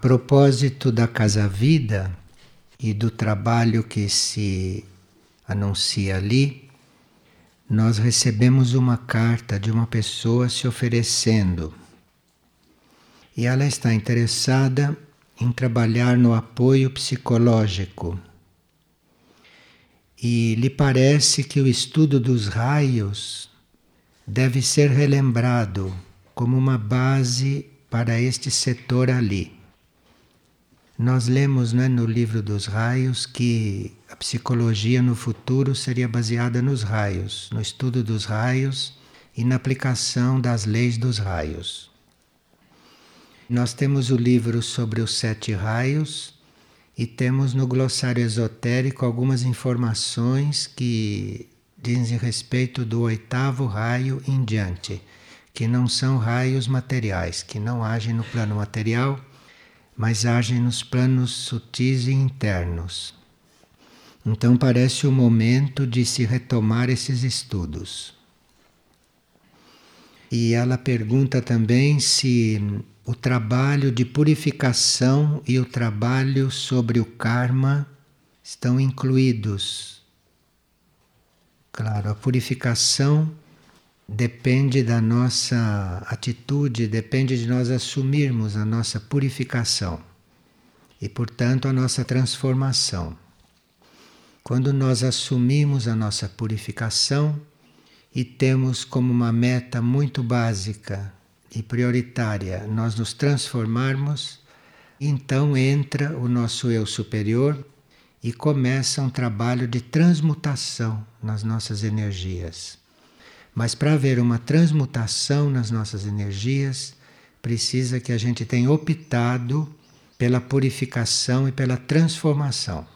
propósito da Casa Vida e do trabalho que se anuncia ali, nós recebemos uma carta de uma pessoa se oferecendo. E ela está interessada em trabalhar no apoio psicológico. E lhe parece que o estudo dos raios deve ser relembrado como uma base para este setor ali. Nós lemos né, no livro dos raios que a psicologia no futuro seria baseada nos raios, no estudo dos raios e na aplicação das leis dos raios. Nós temos o livro sobre os sete raios e temos no glossário esotérico algumas informações que dizem respeito do oitavo raio em diante, que não são raios materiais, que não agem no plano material mas agem nos planos sutis e internos. Então parece o momento de se retomar esses estudos. E ela pergunta também se o trabalho de purificação e o trabalho sobre o karma estão incluídos. Claro, a purificação depende da nossa atitude, depende de nós assumirmos a nossa purificação e, portanto, a nossa transformação. Quando nós assumimos a nossa purificação e temos como uma meta muito básica e prioritária nós nos transformarmos, então entra o nosso eu superior e começa um trabalho de transmutação nas nossas energias. Mas para haver uma transmutação nas nossas energias, precisa que a gente tenha optado pela purificação e pela transformação.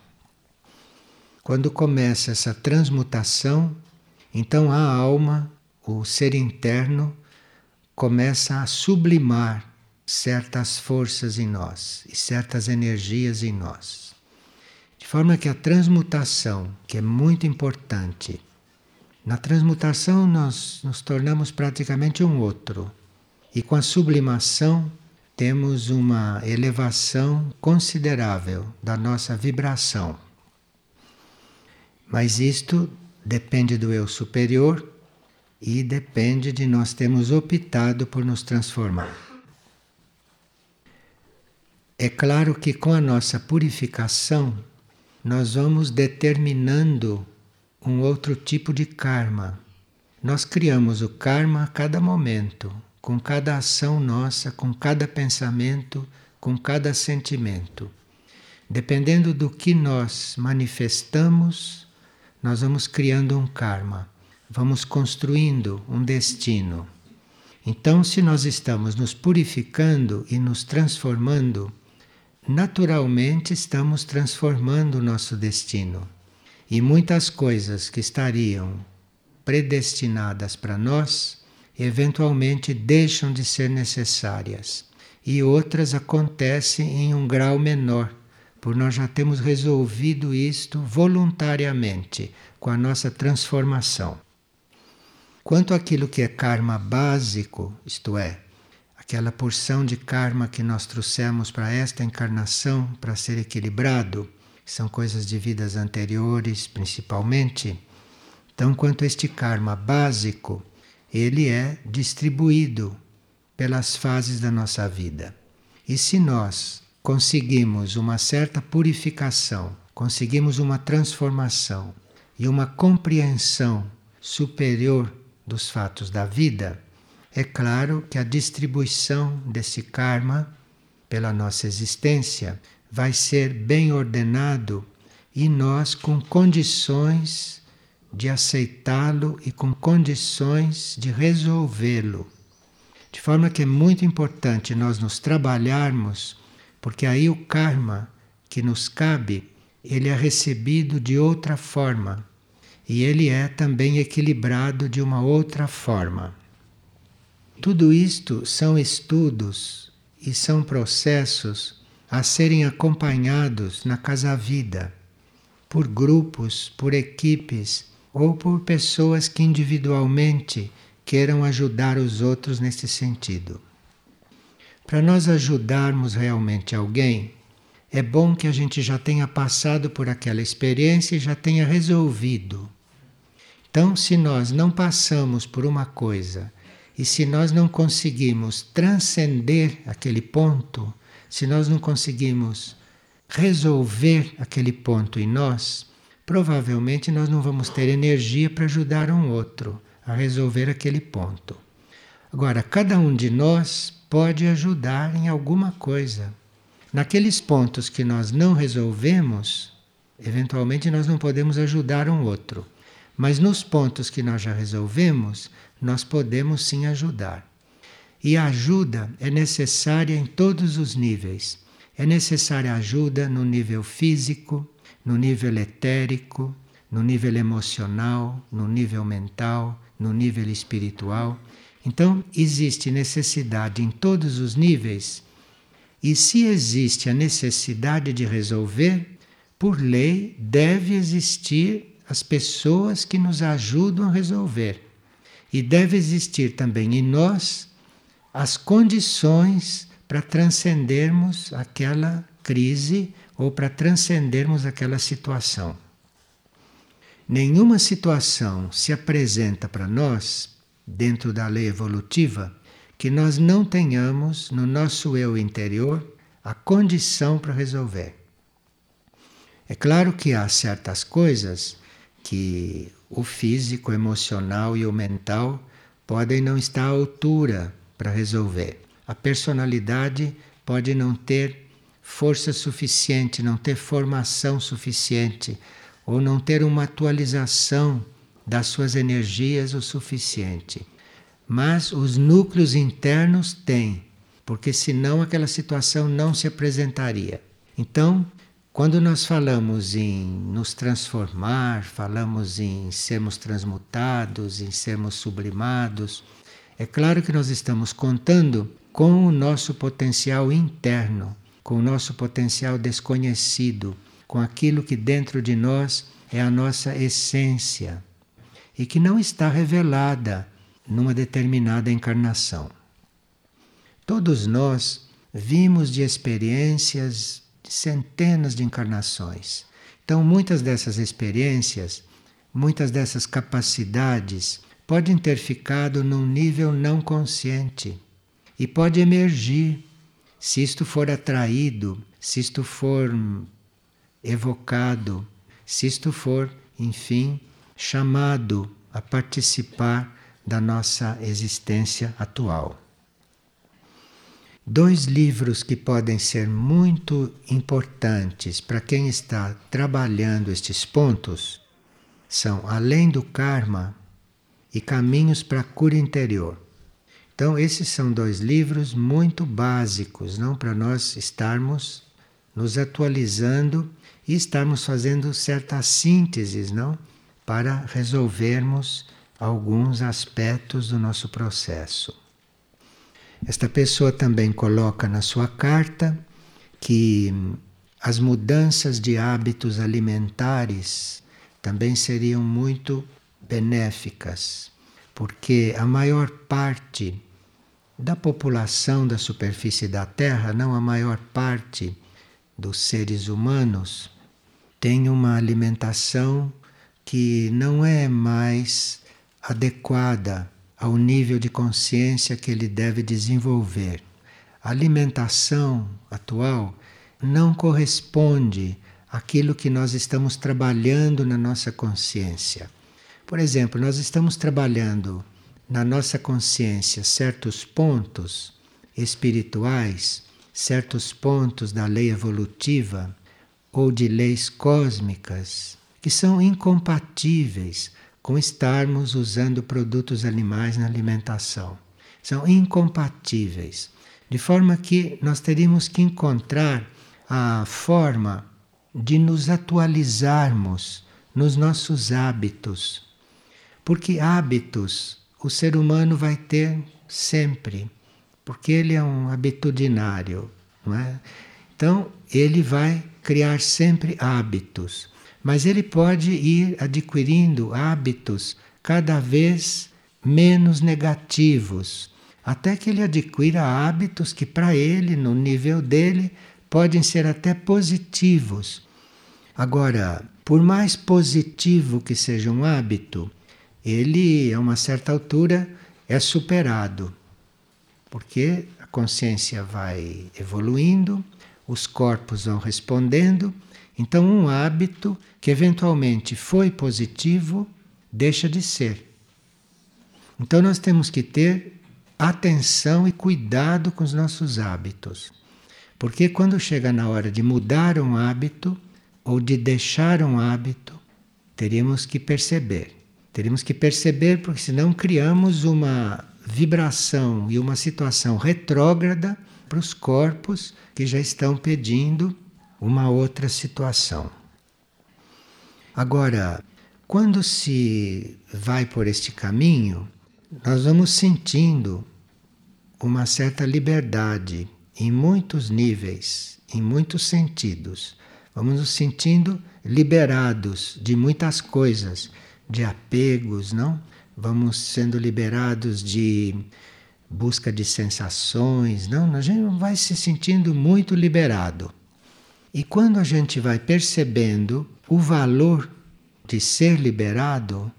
Quando começa essa transmutação, então a alma, o ser interno, começa a sublimar certas forças em nós e certas energias em nós. De forma que a transmutação, que é muito importante, na transmutação, nós nos tornamos praticamente um outro. E com a sublimação, temos uma elevação considerável da nossa vibração. Mas isto depende do eu superior e depende de nós termos optado por nos transformar. É claro que com a nossa purificação, nós vamos determinando um outro tipo de karma. Nós criamos o karma a cada momento, com cada ação nossa, com cada pensamento, com cada sentimento. Dependendo do que nós manifestamos, nós vamos criando um karma, vamos construindo um destino. Então, se nós estamos nos purificando e nos transformando, naturalmente estamos transformando o nosso destino. E muitas coisas que estariam predestinadas para nós, eventualmente deixam de ser necessárias. E outras acontecem em um grau menor, por nós já temos resolvido isto voluntariamente com a nossa transformação. Quanto àquilo que é karma básico, isto é, aquela porção de karma que nós trouxemos para esta encarnação para ser equilibrado, são coisas de vidas anteriores, principalmente. Então, quanto a este karma básico, ele é distribuído pelas fases da nossa vida. E se nós conseguimos uma certa purificação, conseguimos uma transformação e uma compreensão superior dos fatos da vida, é claro que a distribuição desse karma pela nossa existência vai ser bem ordenado e nós com condições de aceitá-lo e com condições de resolvê-lo. De forma que é muito importante nós nos trabalharmos, porque aí o karma que nos cabe, ele é recebido de outra forma e ele é também equilibrado de uma outra forma. Tudo isto são estudos e são processos a serem acompanhados na Casa Vida por grupos, por equipes ou por pessoas que individualmente queiram ajudar os outros nesse sentido. para nós ajudarmos realmente alguém, é bom que a gente já tenha passado por aquela experiência e já tenha resolvido. Então, se nós não passamos por uma coisa e se nós não conseguimos transcender aquele ponto, se nós não conseguimos resolver aquele ponto em nós, provavelmente nós não vamos ter energia para ajudar um outro a resolver aquele ponto. Agora, cada um de nós pode ajudar em alguma coisa. Naqueles pontos que nós não resolvemos, eventualmente nós não podemos ajudar um outro. Mas nos pontos que nós já resolvemos, nós podemos sim ajudar. E a ajuda é necessária em todos os níveis. É necessária ajuda no nível físico, no nível etérico, no nível emocional, no nível mental, no nível espiritual. Então, existe necessidade em todos os níveis, e se existe a necessidade de resolver, por lei deve existir as pessoas que nos ajudam a resolver. E deve existir também em nós as condições para transcendermos aquela crise ou para transcendermos aquela situação. Nenhuma situação se apresenta para nós dentro da lei evolutiva, que nós não tenhamos no nosso eu interior a condição para resolver. É claro que há certas coisas que o físico, o emocional e o mental podem não estar à altura para resolver. A personalidade pode não ter força suficiente, não ter formação suficiente, ou não ter uma atualização das suas energias o suficiente. Mas os núcleos internos têm, porque senão aquela situação não se apresentaria. Então, quando nós falamos em nos transformar, falamos em sermos transmutados, em sermos sublimados, é claro que nós estamos contando com o nosso potencial interno, com o nosso potencial desconhecido, com aquilo que dentro de nós é a nossa essência e que não está revelada numa determinada encarnação. Todos nós vimos de experiências de centenas de encarnações. Então, muitas dessas experiências, muitas dessas capacidades podem ter ficado num nível não consciente e pode emergir se isto for atraído, se isto for evocado, se isto for, enfim, chamado a participar da nossa existência atual. Dois livros que podem ser muito importantes para quem está trabalhando estes pontos são Além do Karma e Caminhos para a Cura Interior. Então, esses são dois livros muito básicos, não para nós estarmos nos atualizando e estarmos fazendo certas sínteses, não? para resolvermos alguns aspectos do nosso processo. Esta pessoa também coloca na sua carta que as mudanças de hábitos alimentares também seriam muito benéficas, porque a maior parte da população da superfície da Terra, não a maior parte dos seres humanos, tem uma alimentação que não é mais adequada ao nível de consciência que ele deve desenvolver. A alimentação atual não corresponde àquilo que nós estamos trabalhando na nossa consciência. Por exemplo, nós estamos trabalhando na nossa consciência certos pontos espirituais, certos pontos da lei evolutiva ou de leis cósmicas que são incompatíveis com estarmos usando produtos animais na alimentação. São incompatíveis. De forma que nós teríamos que encontrar a forma de nos atualizarmos nos nossos hábitos. Porque hábitos o ser humano vai ter sempre, porque ele é um habitudinário, não é? Então, ele vai criar sempre hábitos mas ele pode ir adquirindo hábitos cada vez menos negativos, até que ele adquira hábitos que para ele, no nível dele, podem ser até positivos. Agora, por mais positivo que seja um hábito, ele a uma certa altura é superado, porque a consciência vai evoluindo, os corpos vão respondendo, então um hábito que eventualmente foi positivo deixa de ser. Então nós temos que ter atenção e cuidado com os nossos hábitos. Porque quando chega na hora de mudar um hábito ou de deixar um hábito, teríamos que perceber. Teríamos que perceber, porque senão criamos uma vibração e uma situação retrógrada para os corpos que já estão pedindo uma outra situação. Agora, quando se vai por este caminho, nós vamos sentindo uma certa liberdade em muitos níveis, em muitos sentidos. Vamos nos sentindo liberados de muitas coisas, de apegos, não? Vamos sendo liberados de busca de sensações, não? A gente vai se sentindo muito liberado. E quando a gente vai percebendo o valor de ser liberado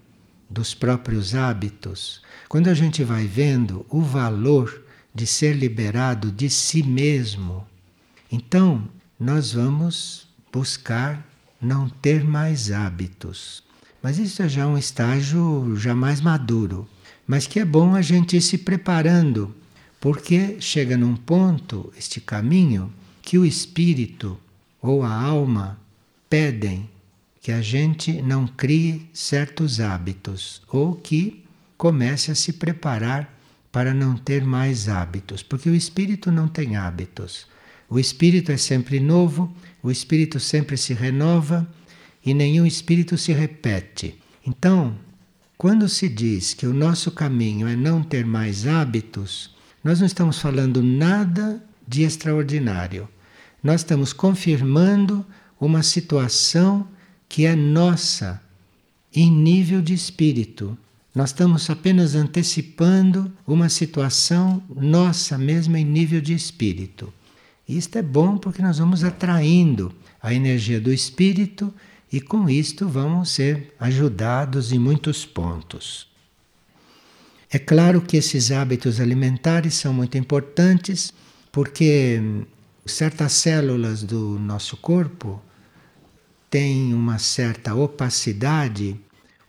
dos próprios hábitos, quando a gente vai vendo o valor de ser liberado de si mesmo, então nós vamos buscar não ter mais hábitos. Mas isso é já um estágio já mais maduro, mas que é bom a gente ir se preparando, porque chega num ponto, este caminho, que o espírito ou a alma pedem que a gente não crie certos hábitos ou que comece a se preparar para não ter mais hábitos, porque o espírito não tem hábitos. O espírito é sempre novo, o espírito sempre se renova e nenhum espírito se repete. Então, quando se diz que o nosso caminho é não ter mais hábitos, nós não estamos falando nada de extraordinário. Nós estamos confirmando uma situação que é nossa em nível de espírito. Nós estamos apenas antecipando uma situação nossa mesma em nível de espírito. Isto é bom porque nós vamos atraindo a energia do espírito e com isto vamos ser ajudados em muitos pontos. É claro que esses hábitos alimentares são muito importantes porque certas células do nosso corpo têm uma certa opacidade.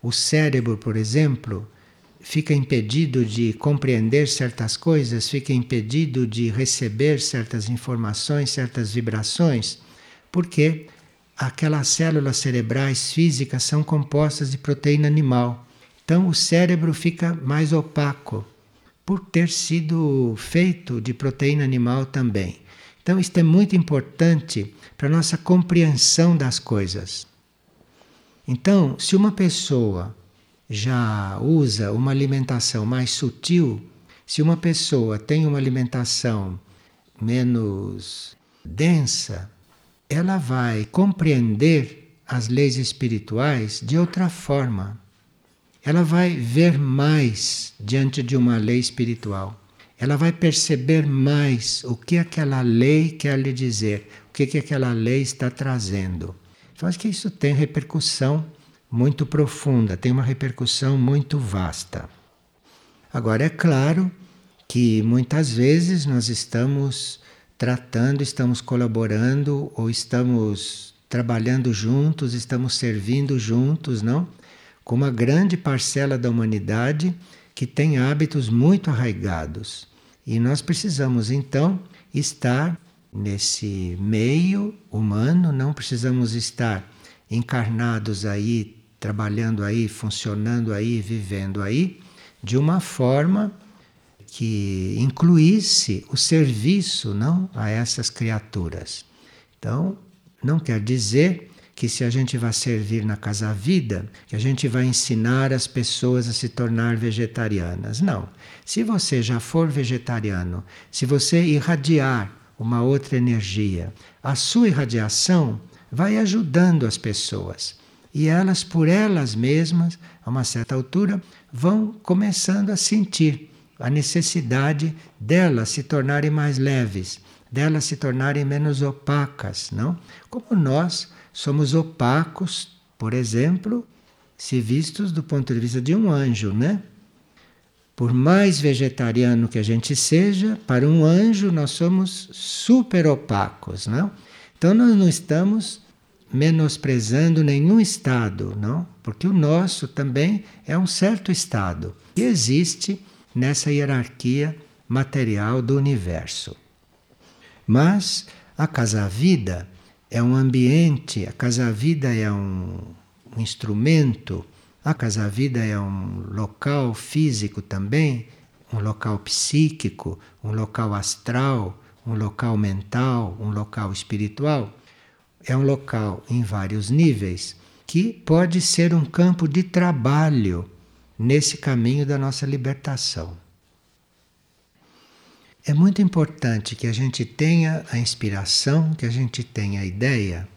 O cérebro, por exemplo, fica impedido de compreender certas coisas, fica impedido de receber certas informações, certas vibrações, porque aquelas células cerebrais físicas são compostas de proteína animal. Então o cérebro fica mais opaco por ter sido feito de proteína animal também. Então isto é muito importante para a nossa compreensão das coisas. Então, se uma pessoa já usa uma alimentação mais sutil, se uma pessoa tem uma alimentação menos densa, ela vai compreender as leis espirituais de outra forma. Ela vai ver mais diante de uma lei espiritual. Ela vai perceber mais o que aquela lei quer lhe dizer, o que, que aquela lei está trazendo. Então, acho que isso tem repercussão muito profunda, tem uma repercussão muito vasta. Agora, é claro que muitas vezes nós estamos tratando, estamos colaborando ou estamos trabalhando juntos, estamos servindo juntos, não? Com uma grande parcela da humanidade que tem hábitos muito arraigados. E nós precisamos então estar nesse meio humano, não precisamos estar encarnados aí, trabalhando aí, funcionando aí, vivendo aí, de uma forma que incluísse o serviço não a essas criaturas. Então, não quer dizer que se a gente vai servir na casa vida, que a gente vai ensinar as pessoas a se tornar vegetarianas. Não. Se você já for vegetariano, se você irradiar uma outra energia. A sua irradiação vai ajudando as pessoas. E elas, por elas mesmas, a uma certa altura, vão começando a sentir a necessidade delas se tornarem mais leves, delas se tornarem menos opacas, não? Como nós somos opacos, por exemplo, se vistos do ponto de vista de um anjo, né? Por mais vegetariano que a gente seja, para um anjo nós somos super opacos, não? Então nós não estamos menosprezando nenhum estado, não? Porque o nosso também é um certo estado que existe nessa hierarquia material do universo. Mas a casa-vida é um ambiente, a casa-vida é um, um instrumento, a casa-vida é um local físico também, um local psíquico, um local astral, um local mental, um local espiritual. É um local em vários níveis que pode ser um campo de trabalho nesse caminho da nossa libertação. É muito importante que a gente tenha a inspiração, que a gente tenha a ideia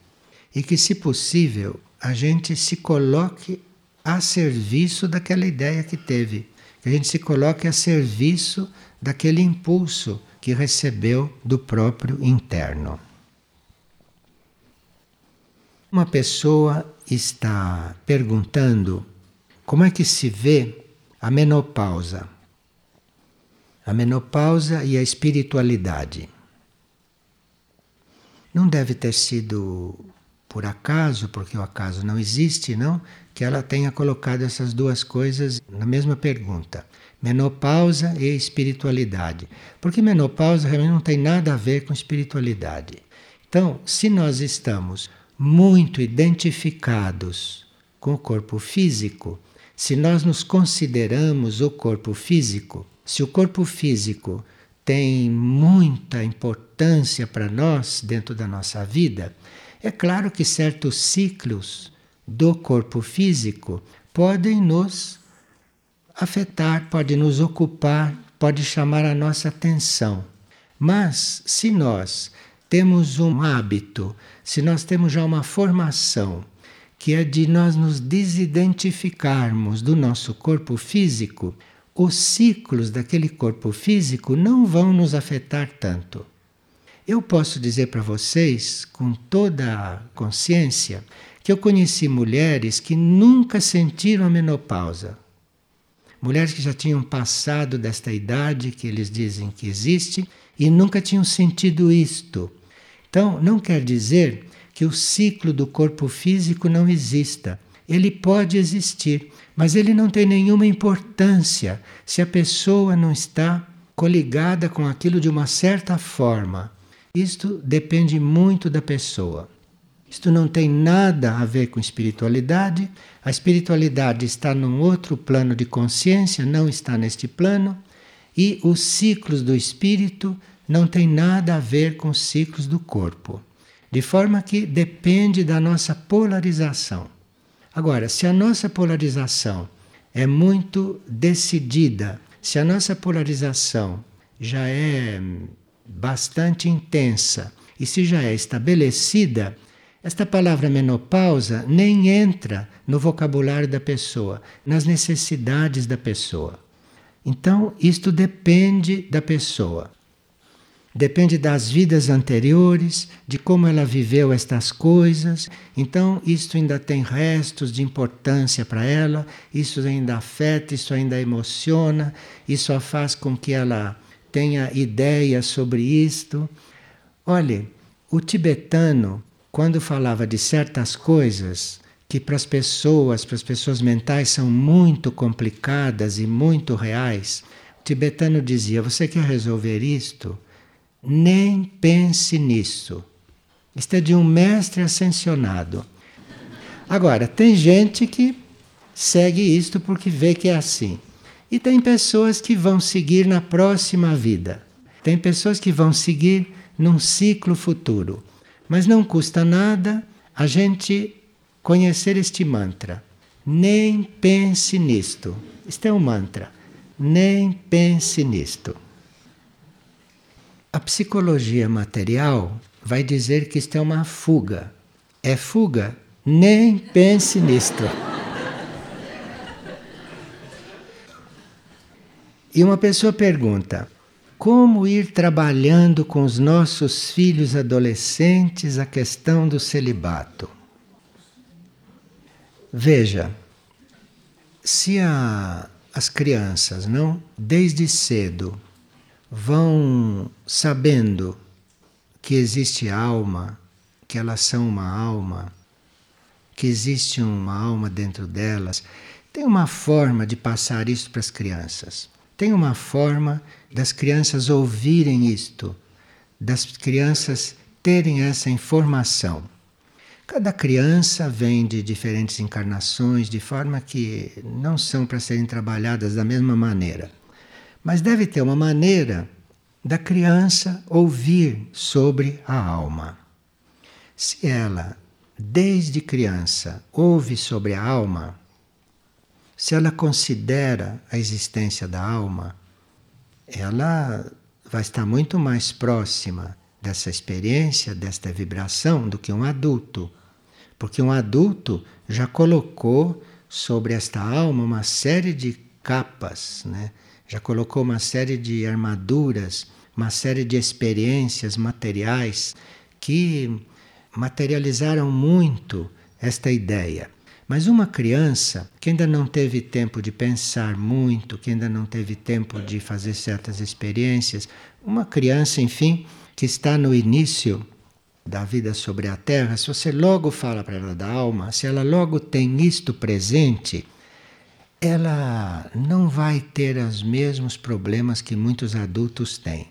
e que, se possível, a gente se coloque a serviço daquela ideia que teve, que a gente se coloque a serviço daquele impulso que recebeu do próprio interno. Uma pessoa está perguntando como é que se vê a menopausa a menopausa e a espiritualidade. Não deve ter sido por acaso, porque o acaso não existe, não, que ela tenha colocado essas duas coisas na mesma pergunta. Menopausa e espiritualidade. Porque menopausa realmente não tem nada a ver com espiritualidade. Então, se nós estamos muito identificados com o corpo físico, se nós nos consideramos o corpo físico, se o corpo físico tem muita importância para nós dentro da nossa vida, é claro que certos ciclos do corpo físico podem nos afetar, podem nos ocupar, pode chamar a nossa atenção. Mas se nós temos um hábito, se nós temos já uma formação que é de nós nos desidentificarmos do nosso corpo físico, os ciclos daquele corpo físico não vão nos afetar tanto. Eu posso dizer para vocês, com toda a consciência, que eu conheci mulheres que nunca sentiram a menopausa. Mulheres que já tinham passado desta idade que eles dizem que existe e nunca tinham sentido isto. Então, não quer dizer que o ciclo do corpo físico não exista. Ele pode existir, mas ele não tem nenhuma importância se a pessoa não está coligada com aquilo de uma certa forma. Isto depende muito da pessoa. Isto não tem nada a ver com espiritualidade. A espiritualidade está num outro plano de consciência, não está neste plano. E os ciclos do espírito não têm nada a ver com os ciclos do corpo. De forma que depende da nossa polarização. Agora, se a nossa polarização é muito decidida, se a nossa polarização já é bastante intensa e se já é estabelecida, esta palavra menopausa nem entra no vocabulário da pessoa, nas necessidades da pessoa. Então, isto depende da pessoa. Depende das vidas anteriores, de como ela viveu estas coisas. Então, isto ainda tem restos de importância para ela, isso ainda afeta, isso ainda emociona, isso faz com que ela tenha ideias sobre isto. Olhe, o tibetano, quando falava de certas coisas que para as pessoas, para as pessoas mentais são muito complicadas e muito reais, o tibetano dizia: Você quer resolver isto? Nem pense nisso. Isto é de um mestre ascensionado. Agora, tem gente que segue isto porque vê que é assim. E tem pessoas que vão seguir na próxima vida. Tem pessoas que vão seguir num ciclo futuro. Mas não custa nada a gente conhecer este mantra. Nem pense nisto. Isto é um mantra. Nem pense nisto. A psicologia material vai dizer que isto é uma fuga. É fuga? Nem pense nisto. E uma pessoa pergunta: como ir trabalhando com os nossos filhos adolescentes a questão do celibato? Veja, se a, as crianças não desde cedo vão sabendo que existe alma, que elas são uma alma, que existe uma alma dentro delas, tem uma forma de passar isso para as crianças. Tem uma forma das crianças ouvirem isto, das crianças terem essa informação. Cada criança vem de diferentes encarnações, de forma que não são para serem trabalhadas da mesma maneira. Mas deve ter uma maneira da criança ouvir sobre a alma. Se ela, desde criança, ouve sobre a alma, se ela considera a existência da alma, ela vai estar muito mais próxima dessa experiência, desta vibração, do que um adulto. Porque um adulto já colocou sobre esta alma uma série de capas, né? Já colocou uma série de armaduras, uma série de experiências materiais que materializaram muito esta ideia. Mas uma criança que ainda não teve tempo de pensar muito, que ainda não teve tempo de fazer certas experiências, uma criança, enfim, que está no início da vida sobre a Terra, se você logo fala para ela da alma, se ela logo tem isto presente, ela não vai ter os mesmos problemas que muitos adultos têm.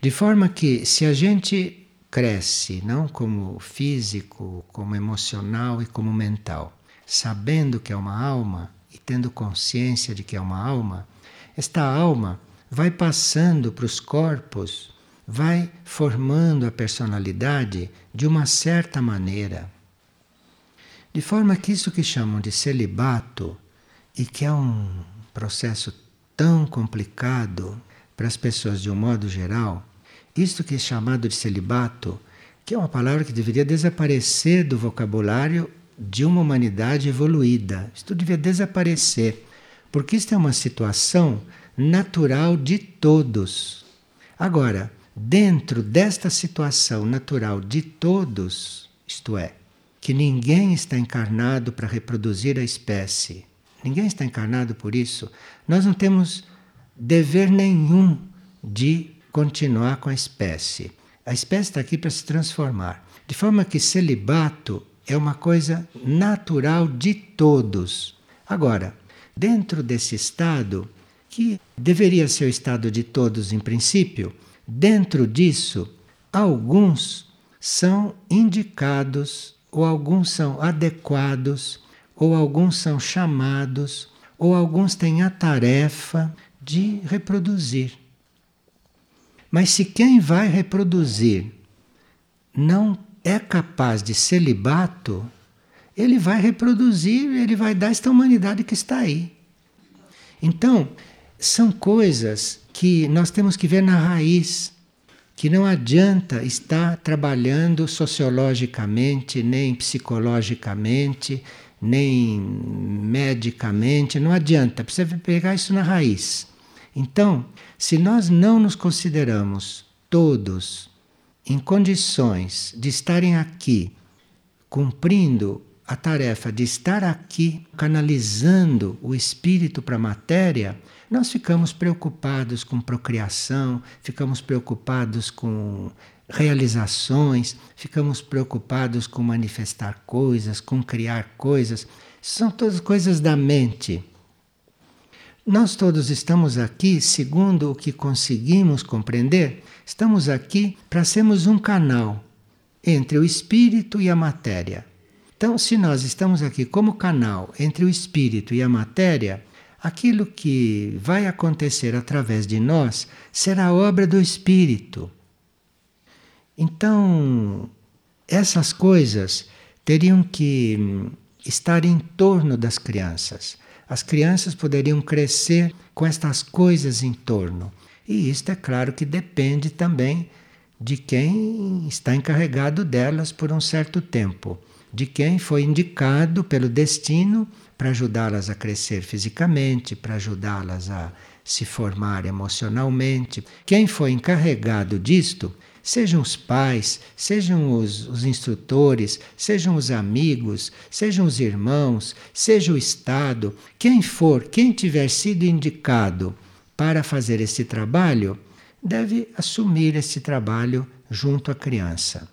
De forma que, se a gente cresce, não como físico, como emocional e como mental, sabendo que é uma alma e tendo consciência de que é uma alma, esta alma vai passando para os corpos vai formando a personalidade de uma certa maneira. De forma que isso que chamam de celibato, e que é um processo tão complicado para as pessoas de um modo geral, isto que é chamado de celibato, que é uma palavra que deveria desaparecer do vocabulário de uma humanidade evoluída. Isto devia desaparecer, porque isto é uma situação natural de todos. Agora, dentro desta situação natural de todos, isto é, que ninguém está encarnado para reproduzir a espécie, ninguém está encarnado por isso, nós não temos dever nenhum de continuar com a espécie. A espécie está aqui para se transformar. De forma que celibato é uma coisa natural de todos. Agora, dentro desse estado, que deveria ser o estado de todos em princípio, Dentro disso, alguns são indicados, ou alguns são adequados, ou alguns são chamados, ou alguns têm a tarefa de reproduzir. Mas se quem vai reproduzir não é capaz de celibato, ele vai reproduzir, ele vai dar esta humanidade que está aí. Então, são coisas que nós temos que ver na raiz, que não adianta estar trabalhando sociologicamente, nem psicologicamente, nem medicamente, não adianta, precisa pegar isso na raiz. Então, se nós não nos consideramos todos em condições de estarem aqui cumprindo a tarefa de estar aqui canalizando o espírito para a matéria, nós ficamos preocupados com procriação, ficamos preocupados com realizações, ficamos preocupados com manifestar coisas, com criar coisas. São todas coisas da mente. Nós todos estamos aqui, segundo o que conseguimos compreender, estamos aqui para sermos um canal entre o espírito e a matéria. Então, se nós estamos aqui como canal entre o espírito e a matéria, aquilo que vai acontecer através de nós será obra do espírito. Então, essas coisas teriam que hum, estar em torno das crianças. As crianças poderiam crescer com estas coisas em torno. E isto é claro que depende também de quem está encarregado delas por um certo tempo de quem foi indicado pelo destino para ajudá-las a crescer fisicamente, para ajudá-las a se formar emocionalmente. Quem foi encarregado disto, sejam os pais, sejam os, os, instrutores, sejam os amigos, sejam os irmãos, seja o Estado, quem for, quem tiver sido indicado para fazer esse trabalho, deve assumir esse trabalho junto à criança.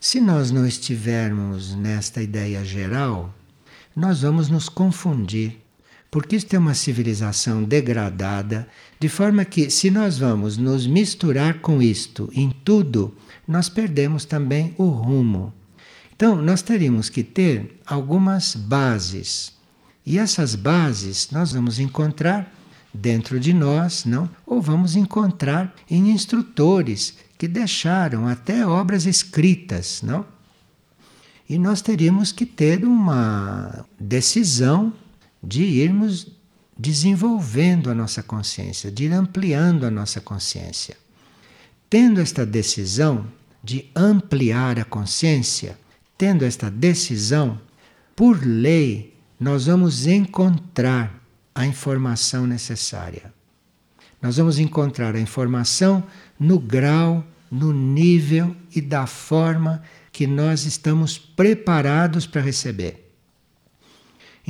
Se nós não estivermos nesta ideia geral, nós vamos nos confundir, porque isto é uma civilização degradada, de forma que, se nós vamos nos misturar com isto em tudo, nós perdemos também o rumo. Então, nós teríamos que ter algumas bases. E essas bases nós vamos encontrar dentro de nós, não? Ou vamos encontrar em instrutores que deixaram até obras escritas, não? E nós teríamos que ter uma decisão de irmos desenvolvendo a nossa consciência, de ir ampliando a nossa consciência. Tendo esta decisão de ampliar a consciência, tendo esta decisão, por lei, nós vamos encontrar a informação necessária. Nós vamos encontrar a informação no grau, no nível e da forma que nós estamos preparados para receber.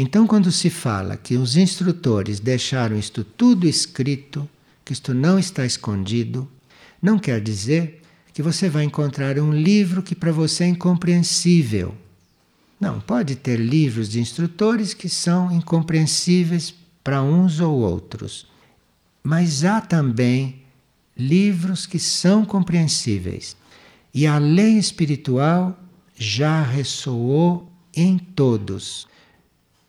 Então, quando se fala que os instrutores deixaram isto tudo escrito, que isto não está escondido, não quer dizer que você vai encontrar um livro que para você é incompreensível. Não, pode ter livros de instrutores que são incompreensíveis para uns ou outros. Mas há também livros que são compreensíveis. E a lei espiritual já ressoou em todos.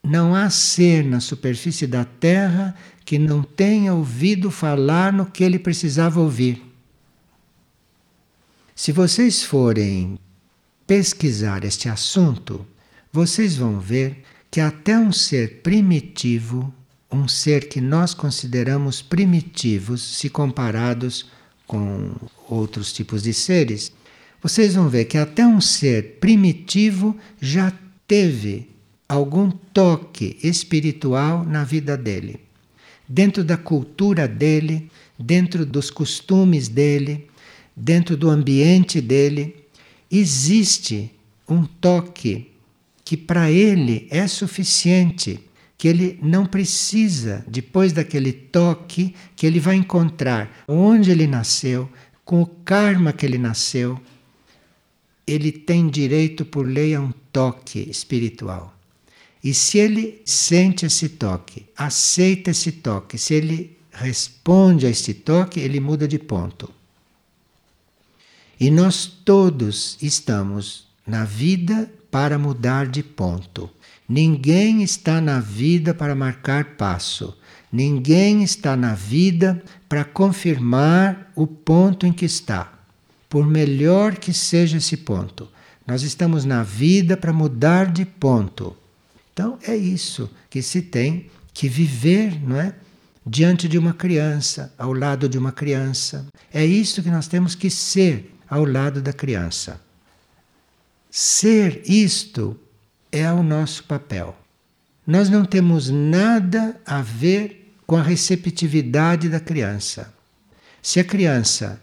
Não há ser na superfície da terra que não tenha ouvido falar no que ele precisava ouvir. Se vocês forem pesquisar este assunto, vocês vão ver que até um ser primitivo um ser que nós consideramos primitivos se comparados com outros tipos de seres, vocês vão ver que até um ser primitivo já teve algum toque espiritual na vida dele. Dentro da cultura dele, dentro dos costumes dele, dentro do ambiente dele, existe um toque que para ele é suficiente que ele não precisa, depois daquele toque, que ele vai encontrar onde ele nasceu, com o karma que ele nasceu, ele tem direito por lei a um toque espiritual. E se ele sente esse toque, aceita esse toque, se ele responde a esse toque, ele muda de ponto. E nós todos estamos na vida para mudar de ponto. Ninguém está na vida para marcar passo. Ninguém está na vida para confirmar o ponto em que está, por melhor que seja esse ponto. Nós estamos na vida para mudar de ponto. Então é isso que se tem que viver, não é? Diante de uma criança, ao lado de uma criança. É isso que nós temos que ser ao lado da criança. Ser isto é o nosso papel. Nós não temos nada a ver com a receptividade da criança. Se a criança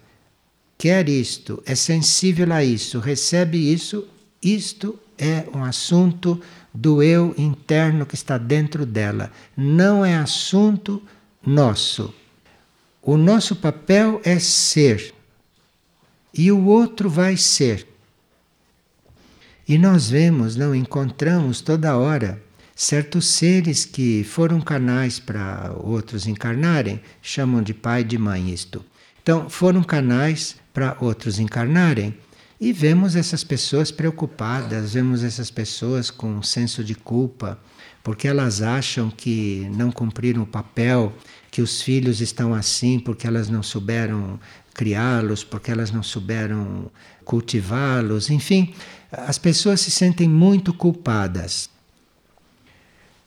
quer isto, é sensível a isso, recebe isso, isto é um assunto do eu interno que está dentro dela, não é assunto nosso. O nosso papel é ser e o outro vai ser. E nós vemos, não encontramos toda hora certos seres que foram canais para outros encarnarem, chamam de pai de mãe isto. Então, foram canais para outros encarnarem e vemos essas pessoas preocupadas, vemos essas pessoas com um senso de culpa, porque elas acham que não cumpriram o papel, que os filhos estão assim porque elas não souberam criá-los, porque elas não souberam cultivá-los, enfim, as pessoas se sentem muito culpadas.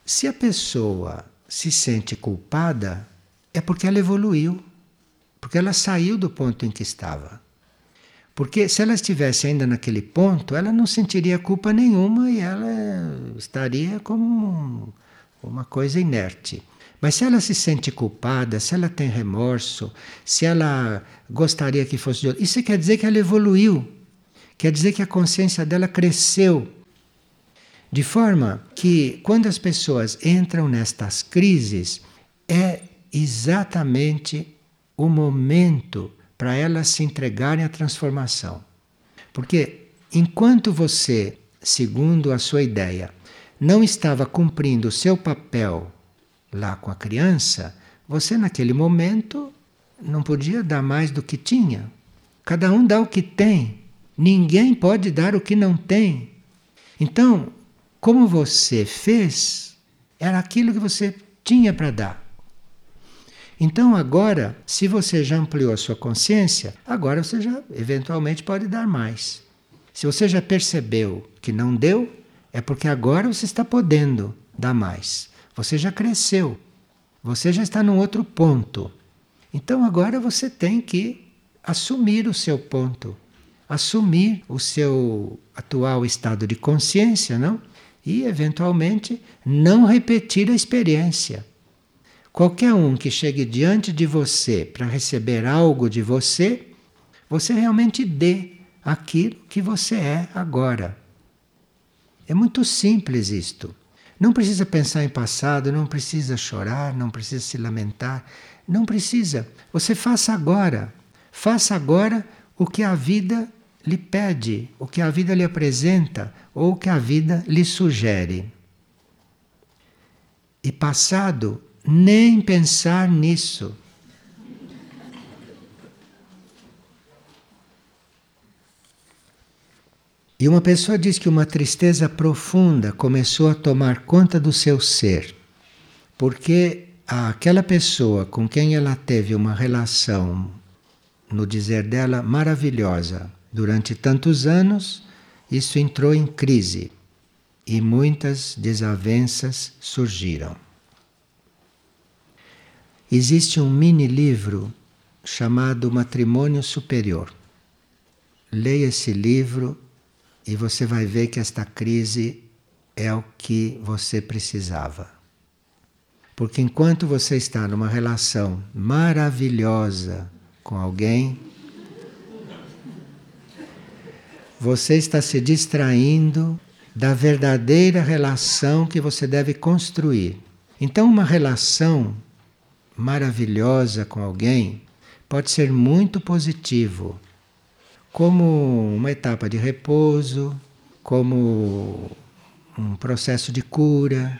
Se a pessoa se sente culpada, é porque ela evoluiu, porque ela saiu do ponto em que estava. Porque se ela estivesse ainda naquele ponto, ela não sentiria culpa nenhuma e ela estaria como uma coisa inerte. Mas se ela se sente culpada, se ela tem remorso, se ela gostaria que fosse de outro, isso quer dizer que ela evoluiu. Quer dizer que a consciência dela cresceu. De forma que quando as pessoas entram nestas crises, é exatamente o momento para elas se entregarem à transformação. Porque enquanto você, segundo a sua ideia, não estava cumprindo o seu papel lá com a criança, você naquele momento não podia dar mais do que tinha. Cada um dá o que tem. Ninguém pode dar o que não tem. Então, como você fez, era aquilo que você tinha para dar. Então, agora, se você já ampliou a sua consciência, agora você já eventualmente pode dar mais. Se você já percebeu que não deu, é porque agora você está podendo dar mais. Você já cresceu. Você já está num outro ponto. Então agora você tem que assumir o seu ponto, assumir o seu atual estado de consciência, não? E eventualmente não repetir a experiência. Qualquer um que chegue diante de você para receber algo de você, você realmente dê aquilo que você é agora. É muito simples isto. Não precisa pensar em passado, não precisa chorar, não precisa se lamentar, não precisa. Você faça agora. Faça agora o que a vida lhe pede, o que a vida lhe apresenta ou o que a vida lhe sugere. E passado nem pensar nisso. E uma pessoa diz que uma tristeza profunda começou a tomar conta do seu ser, porque aquela pessoa com quem ela teve uma relação, no dizer dela, maravilhosa durante tantos anos, isso entrou em crise e muitas desavenças surgiram. Existe um mini livro chamado Matrimônio Superior. Leia esse livro e você vai ver que esta crise é o que você precisava. Porque enquanto você está numa relação maravilhosa com alguém, você está se distraindo da verdadeira relação que você deve construir. Então, uma relação maravilhosa com alguém pode ser muito positivo, como uma etapa de repouso, como um processo de cura,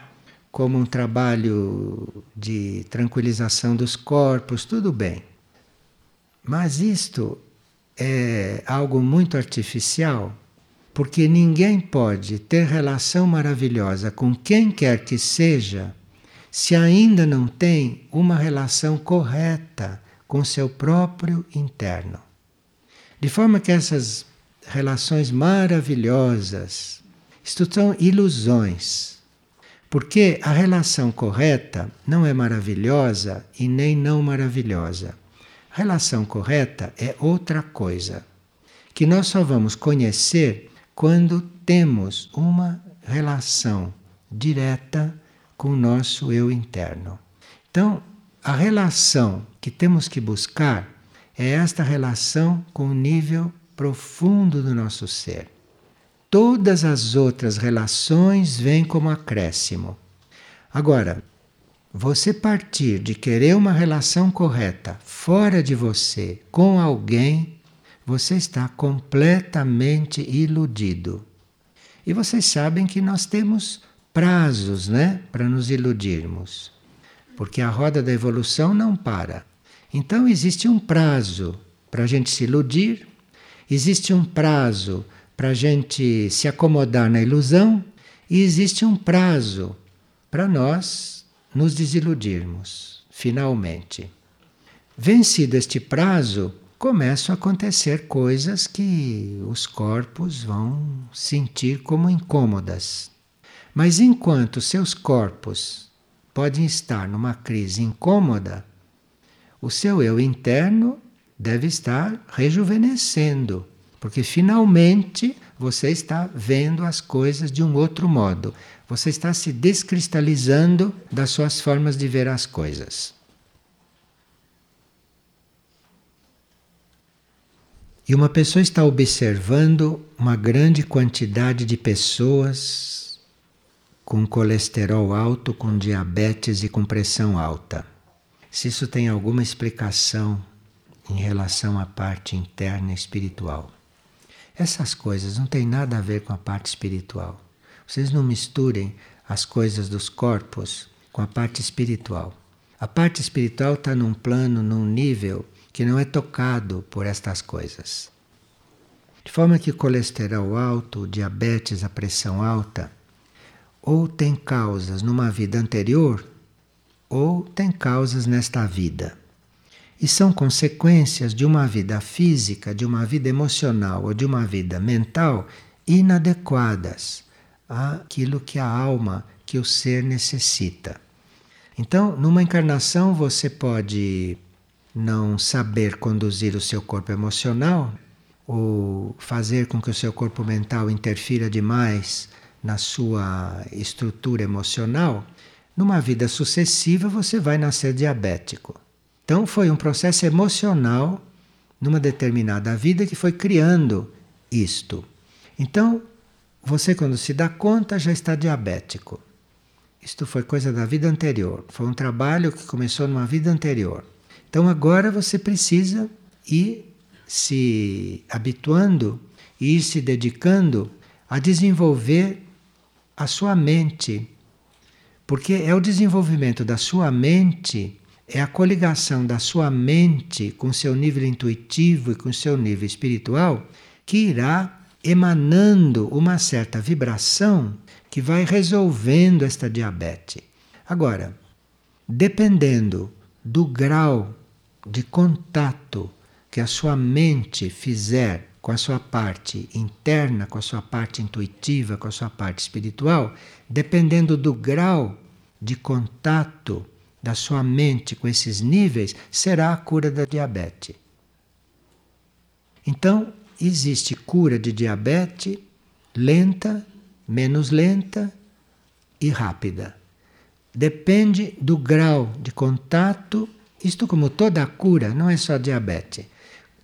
como um trabalho de tranquilização dos corpos, tudo bem. Mas isto é algo muito artificial, porque ninguém pode ter relação maravilhosa com quem quer que seja se ainda não tem uma relação correta com seu próprio interno. De forma que essas relações maravilhosas, isto são ilusões. Porque a relação correta não é maravilhosa e nem não maravilhosa. A relação correta é outra coisa, que nós só vamos conhecer quando temos uma relação direta com o nosso eu interno. Então, a relação que temos que buscar é esta relação com o nível profundo do nosso ser. Todas as outras relações vêm como acréscimo. Agora, você partir de querer uma relação correta fora de você com alguém, você está completamente iludido. E vocês sabem que nós temos prazos né, para nos iludirmos, porque a roda da evolução não para. Então existe um prazo para a gente se iludir, existe um prazo para a gente se acomodar na ilusão, e existe um prazo para nós nos desiludirmos, finalmente. Vencido este prazo, começam a acontecer coisas que os corpos vão sentir como incômodas. Mas enquanto seus corpos podem estar numa crise incômoda, o seu eu interno deve estar rejuvenescendo, porque finalmente você está vendo as coisas de um outro modo. Você está se descristalizando das suas formas de ver as coisas. E uma pessoa está observando uma grande quantidade de pessoas com colesterol alto, com diabetes e com pressão alta. Se isso tem alguma explicação em relação à parte interna espiritual. Essas coisas não têm nada a ver com a parte espiritual. Vocês não misturem as coisas dos corpos com a parte espiritual. A parte espiritual está num plano, num nível que não é tocado por estas coisas. De forma que colesterol alto, diabetes, a pressão alta, ou tem causas numa vida anterior, ou tem causas nesta vida e são consequências de uma vida física, de uma vida emocional ou de uma vida mental inadequadas àquilo que a alma, que o ser necessita. Então, numa encarnação, você pode não saber conduzir o seu corpo emocional ou fazer com que o seu corpo mental interfira demais na sua estrutura emocional. Numa vida sucessiva, você vai nascer diabético. Então foi um processo emocional numa determinada vida que foi criando isto. Então, você quando se dá conta já está diabético. Isto foi coisa da vida anterior, foi um trabalho que começou numa vida anterior. Então agora você precisa ir se habituando e ir se dedicando a desenvolver a sua mente. Porque é o desenvolvimento da sua mente é a coligação da sua mente com seu nível intuitivo e com seu nível espiritual que irá emanando uma certa vibração que vai resolvendo esta diabetes. Agora, dependendo do grau de contato que a sua mente fizer com a sua parte interna, com a sua parte intuitiva, com a sua parte espiritual, dependendo do grau de contato da sua mente com esses níveis será a cura da diabetes. Então, existe cura de diabetes lenta, menos lenta e rápida. Depende do grau de contato, isto como toda cura, não é só diabetes.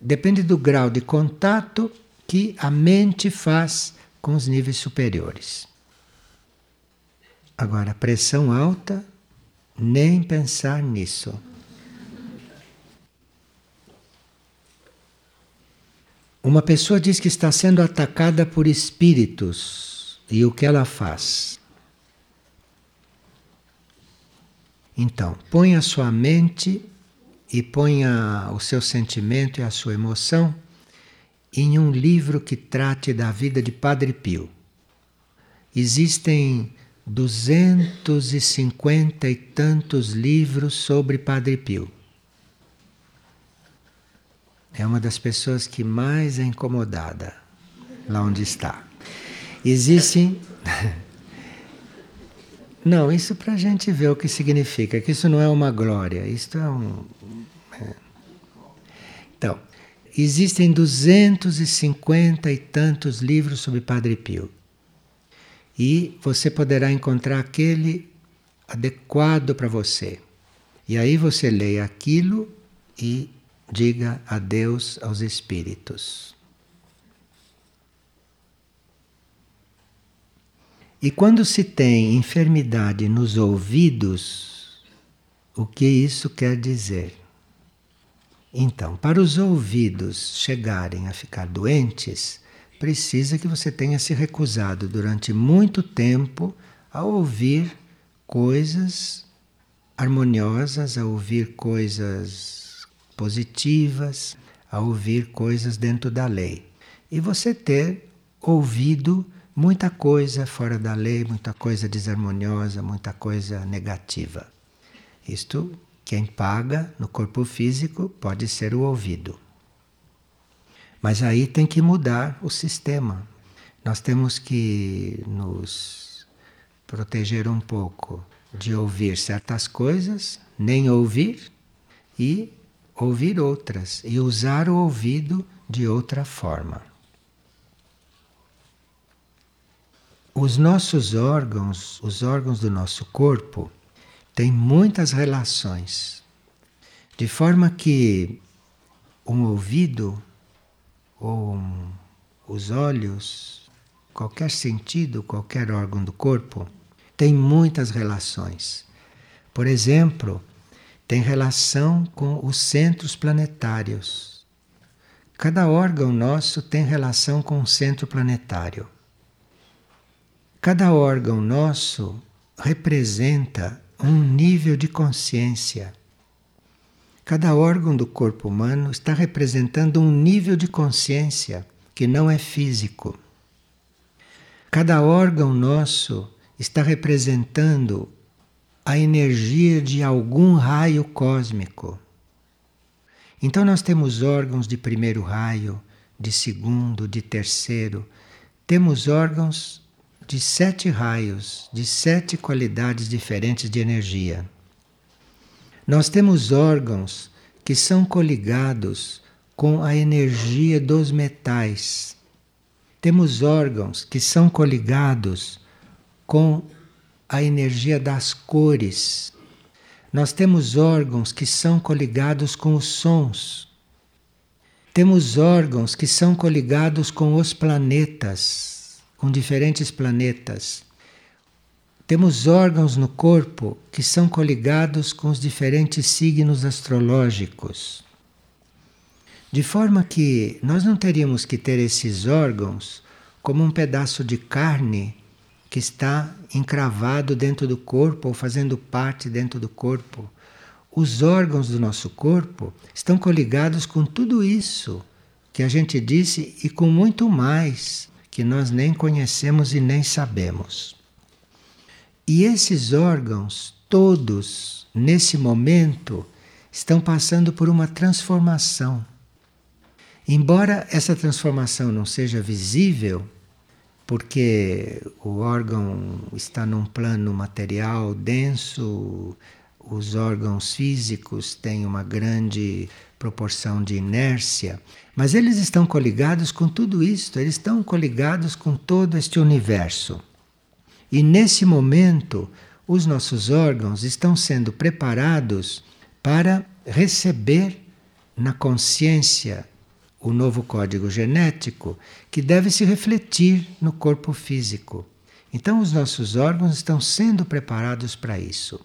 Depende do grau de contato que a mente faz com os níveis superiores. Agora, pressão alta nem pensar nisso. Uma pessoa diz que está sendo atacada por espíritos e o que ela faz? Então, ponha a sua mente e ponha o seu sentimento e a sua emoção em um livro que trate da vida de Padre Pio. Existem 250 e tantos livros sobre Padre Pio. É uma das pessoas que mais é incomodada lá onde está. Existem. Não, isso para a gente ver o que significa, que isso não é uma glória, isto é um. Então, existem 250 e tantos livros sobre Padre Pio e você poderá encontrar aquele adequado para você. E aí você leia aquilo e diga adeus aos espíritos. E quando se tem enfermidade nos ouvidos, o que isso quer dizer? Então, para os ouvidos chegarem a ficar doentes, precisa que você tenha se recusado durante muito tempo a ouvir coisas harmoniosas, a ouvir coisas positivas, a ouvir coisas dentro da lei. E você ter ouvido muita coisa fora da lei, muita coisa desarmoniosa, muita coisa negativa. Isto, quem paga no corpo físico pode ser o ouvido. Mas aí tem que mudar o sistema. Nós temos que nos proteger um pouco de ouvir certas coisas, nem ouvir, e ouvir outras, e usar o ouvido de outra forma. os nossos órgãos, os órgãos do nosso corpo, têm muitas relações. De forma que um ouvido ou um, os olhos, qualquer sentido, qualquer órgão do corpo, tem muitas relações. Por exemplo, tem relação com os centros planetários. Cada órgão nosso tem relação com um centro planetário. Cada órgão nosso representa um nível de consciência. Cada órgão do corpo humano está representando um nível de consciência que não é físico. Cada órgão nosso está representando a energia de algum raio cósmico. Então, nós temos órgãos de primeiro raio, de segundo, de terceiro. Temos órgãos de sete raios, de sete qualidades diferentes de energia. Nós temos órgãos que são coligados com a energia dos metais. Temos órgãos que são coligados com a energia das cores. Nós temos órgãos que são coligados com os sons. Temos órgãos que são coligados com os planetas, com diferentes planetas. Temos órgãos no corpo que são coligados com os diferentes signos astrológicos. De forma que nós não teríamos que ter esses órgãos como um pedaço de carne que está encravado dentro do corpo ou fazendo parte dentro do corpo. Os órgãos do nosso corpo estão coligados com tudo isso que a gente disse e com muito mais que nós nem conhecemos e nem sabemos. E esses órgãos, todos, nesse momento, estão passando por uma transformação. Embora essa transformação não seja visível, porque o órgão está num plano material denso, os órgãos físicos têm uma grande proporção de inércia, mas eles estão coligados com tudo isto, eles estão coligados com todo este universo. E nesse momento, os nossos órgãos estão sendo preparados para receber na consciência o novo código genético que deve se refletir no corpo físico. Então, os nossos órgãos estão sendo preparados para isso.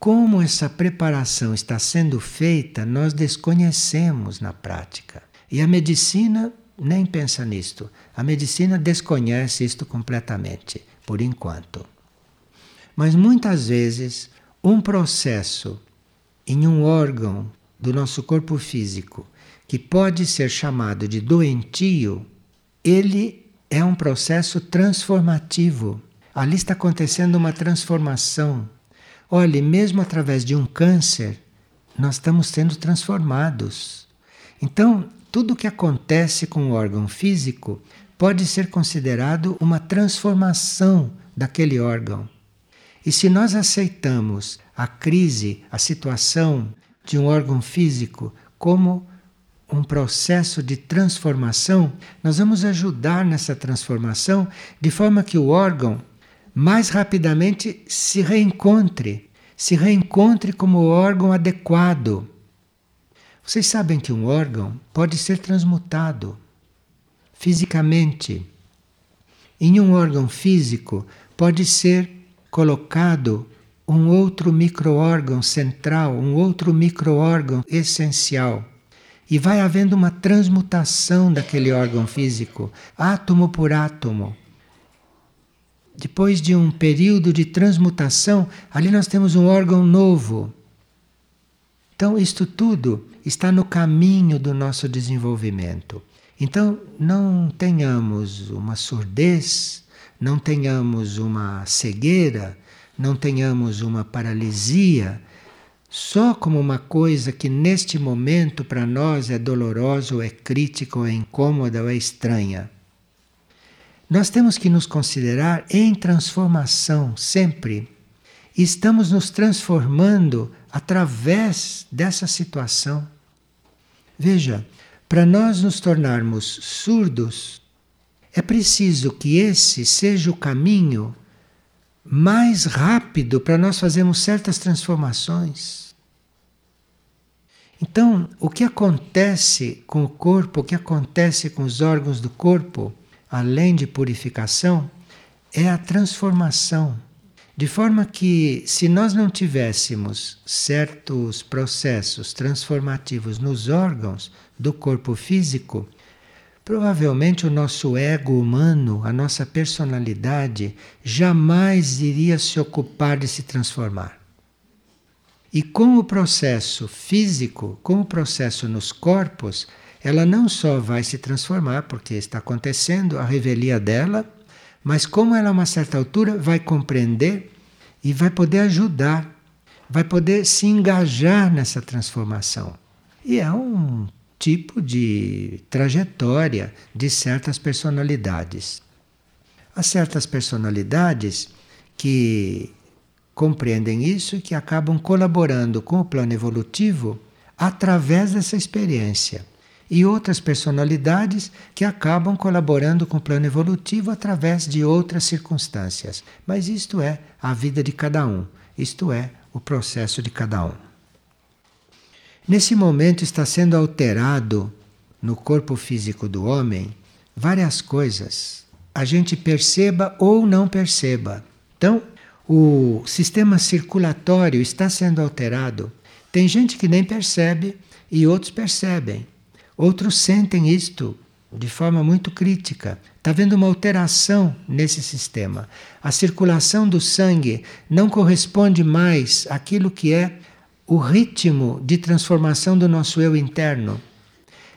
Como essa preparação está sendo feita, nós desconhecemos na prática. E a medicina nem pensa nisto. A medicina desconhece isto completamente por enquanto. Mas muitas vezes, um processo em um órgão do nosso corpo físico que pode ser chamado de doentio, ele é um processo transformativo. Ali está acontecendo uma transformação. Olhe, mesmo através de um câncer, nós estamos sendo transformados. Então, tudo o que acontece com o órgão físico pode ser considerado uma transformação daquele órgão. E se nós aceitamos a crise, a situação de um órgão físico como um processo de transformação, nós vamos ajudar nessa transformação de forma que o órgão mais rapidamente se reencontre, se reencontre como órgão adequado. Vocês sabem que um órgão pode ser transmutado fisicamente. Em um órgão físico pode ser colocado um outro microórgão central, um outro microórgão essencial. E vai havendo uma transmutação daquele órgão físico, átomo por átomo. Depois de um período de transmutação, ali nós temos um órgão novo. Então, isto tudo está no caminho do nosso desenvolvimento. Então, não tenhamos uma surdez, não tenhamos uma cegueira, não tenhamos uma paralisia, só como uma coisa que neste momento para nós é dolorosa, ou é crítica, ou é incômoda, ou é estranha. Nós temos que nos considerar em transformação sempre. Estamos nos transformando através dessa situação. Veja, para nós nos tornarmos surdos, é preciso que esse seja o caminho mais rápido para nós fazermos certas transformações. Então, o que acontece com o corpo, o que acontece com os órgãos do corpo, além de purificação, é a transformação. De forma que, se nós não tivéssemos certos processos transformativos nos órgãos do corpo físico, provavelmente o nosso ego humano, a nossa personalidade, jamais iria se ocupar de se transformar. E com o processo físico, com o processo nos corpos, ela não só vai se transformar, porque está acontecendo a revelia dela, mas como ela a uma certa altura vai compreender e vai poder ajudar, vai poder se engajar nessa transformação. E é um tipo de trajetória de certas personalidades. Há certas personalidades que compreendem isso e que acabam colaborando com o plano evolutivo através dessa experiência e outras personalidades que acabam colaborando com o plano evolutivo através de outras circunstâncias. Mas isto é a vida de cada um, isto é o processo de cada um. Nesse momento está sendo alterado no corpo físico do homem várias coisas. A gente perceba ou não perceba. Então, o sistema circulatório está sendo alterado. Tem gente que nem percebe e outros percebem. Outros sentem isto de forma muito crítica. Está havendo uma alteração nesse sistema. A circulação do sangue não corresponde mais àquilo que é o ritmo de transformação do nosso eu interno.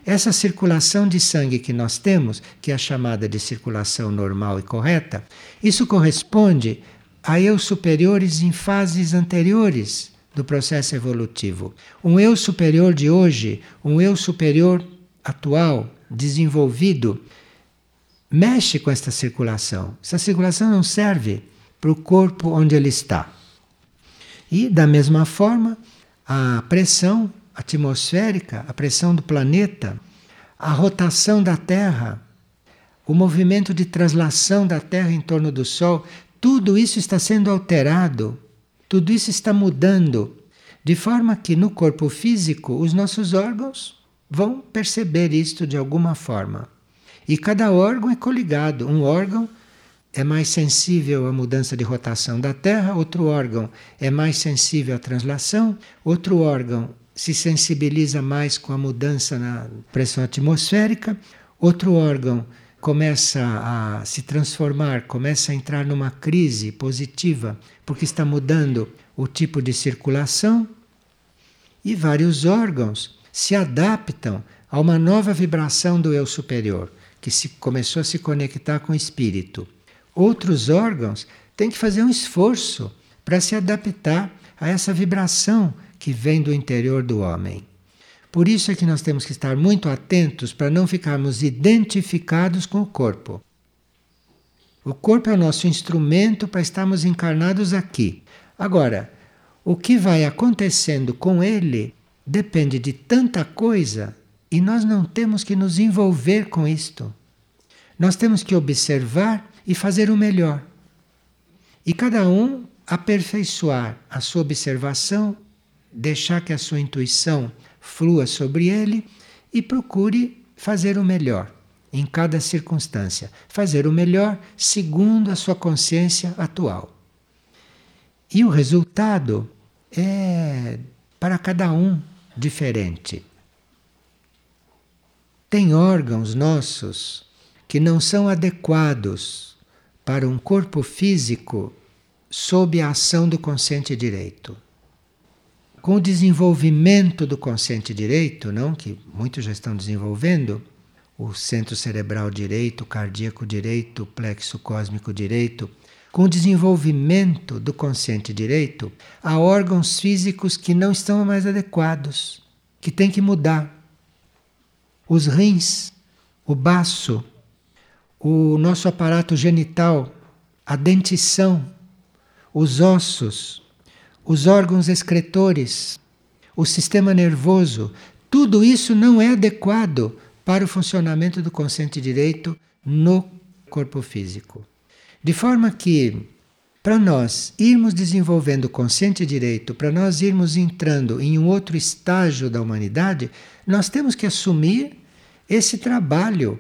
Essa circulação de sangue que nós temos, que é chamada de circulação normal e correta, isso corresponde a eu superiores em fases anteriores do processo evolutivo. Um eu superior de hoje, um eu superior atual, desenvolvido, mexe com esta circulação. Essa circulação não serve para o corpo onde ele está. E, da mesma forma, a pressão atmosférica, a pressão do planeta, a rotação da Terra, o movimento de translação da Terra em torno do Sol, tudo isso está sendo alterado, tudo isso está mudando, de forma que no corpo físico os nossos órgãos vão perceber isto de alguma forma. E cada órgão é coligado. Um órgão é mais sensível à mudança de rotação da Terra, outro órgão é mais sensível à translação, outro órgão se sensibiliza mais com a mudança na pressão atmosférica, outro órgão começa a se transformar, começa a entrar numa crise positiva, porque está mudando o tipo de circulação, e vários órgãos se adaptam a uma nova vibração do eu superior, que se começou a se conectar com o espírito. Outros órgãos têm que fazer um esforço para se adaptar a essa vibração que vem do interior do homem. Por isso é que nós temos que estar muito atentos para não ficarmos identificados com o corpo. O corpo é o nosso instrumento para estarmos encarnados aqui. Agora, o que vai acontecendo com ele depende de tanta coisa e nós não temos que nos envolver com isto. Nós temos que observar e fazer o melhor. E cada um aperfeiçoar a sua observação, deixar que a sua intuição flua sobre ele e procure fazer o melhor em cada circunstância, fazer o melhor segundo a sua consciência atual. E o resultado é para cada um diferente. Tem órgãos nossos que não são adequados para um corpo físico sob a ação do consciente direito. Com o desenvolvimento do consciente direito, não que muitos já estão desenvolvendo, o centro cerebral direito, o cardíaco direito, o plexo cósmico direito, com o desenvolvimento do consciente direito, há órgãos físicos que não estão mais adequados, que têm que mudar. Os rins, o baço, o nosso aparato genital, a dentição, os ossos, os órgãos excretores, o sistema nervoso, tudo isso não é adequado para o funcionamento do consciente direito no corpo físico. De forma que, para nós irmos desenvolvendo consciente direito, para nós irmos entrando em um outro estágio da humanidade, nós temos que assumir esse trabalho,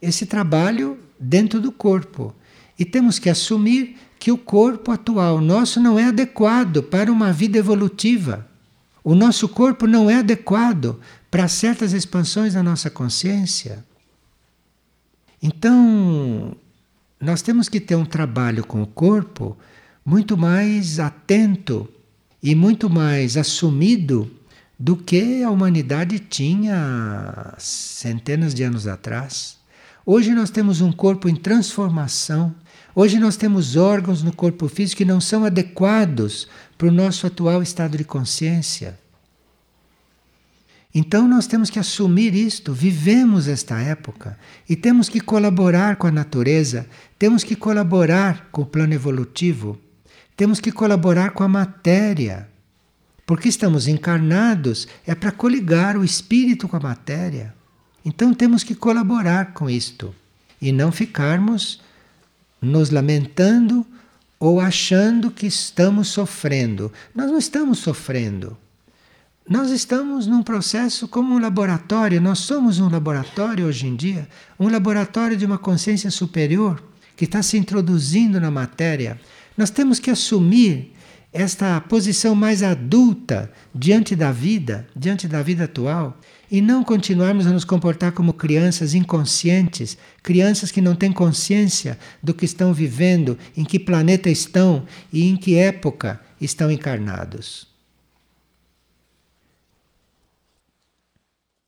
esse trabalho dentro do corpo. E temos que assumir que o corpo atual nosso não é adequado para uma vida evolutiva. O nosso corpo não é adequado para certas expansões da nossa consciência. Então, nós temos que ter um trabalho com o corpo muito mais atento e muito mais assumido do que a humanidade tinha centenas de anos atrás. Hoje nós temos um corpo em transformação. Hoje nós temos órgãos no corpo físico que não são adequados para o nosso atual estado de consciência. Então nós temos que assumir isto, vivemos esta época e temos que colaborar com a natureza, temos que colaborar com o plano evolutivo, temos que colaborar com a matéria. Porque estamos encarnados é para coligar o espírito com a matéria. Então temos que colaborar com isto e não ficarmos nos lamentando ou achando que estamos sofrendo. Nós não estamos sofrendo. Nós estamos num processo como um laboratório, nós somos um laboratório hoje em dia, um laboratório de uma consciência superior que está se introduzindo na matéria. Nós temos que assumir esta posição mais adulta diante da vida, diante da vida atual, e não continuarmos a nos comportar como crianças inconscientes, crianças que não têm consciência do que estão vivendo, em que planeta estão e em que época estão encarnados.